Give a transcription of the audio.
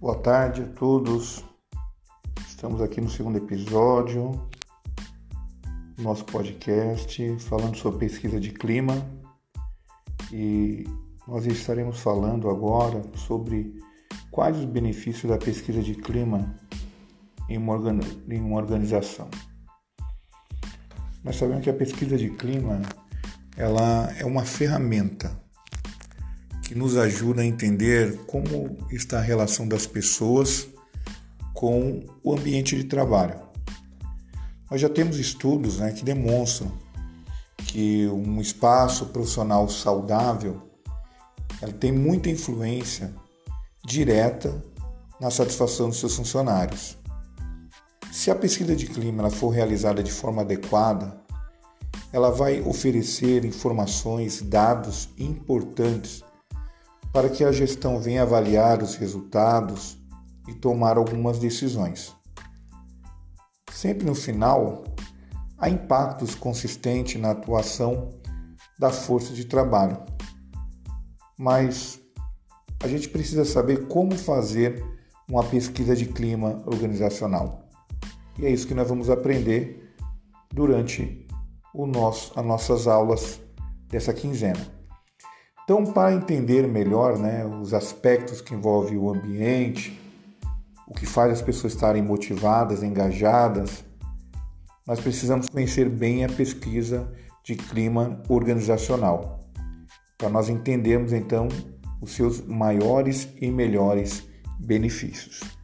Boa tarde a todos. Estamos aqui no segundo episódio do nosso podcast falando sobre pesquisa de clima e nós estaremos falando agora sobre quais os benefícios da pesquisa de clima em uma, organização. Nós sabemos que a pesquisa de clima ela é uma ferramenta que nos ajuda a entender como está a relação das pessoas com o ambiente de trabalho. Nós já temos estudos né, que demonstram que um espaço profissional saudável ela tem muita influência direta na satisfação dos seus funcionários. Se a pesquisa de clima for realizada de forma adequada, ela vai oferecer informações, dados importantes para que a gestão venha avaliar os resultados e tomar algumas decisões. Sempre no final, há impactos consistentes na atuação da força de trabalho. Mas a gente precisa saber como fazer uma pesquisa de clima organizacional. E é isso que nós vamos aprender durante nosso, as nossas aulas dessa quinzena. Então, para entender melhor né, os aspectos que envolvem o ambiente, o que faz as pessoas estarem motivadas, engajadas, nós precisamos conhecer bem a pesquisa de clima organizacional, para nós entendermos então os seus maiores e melhores benefícios.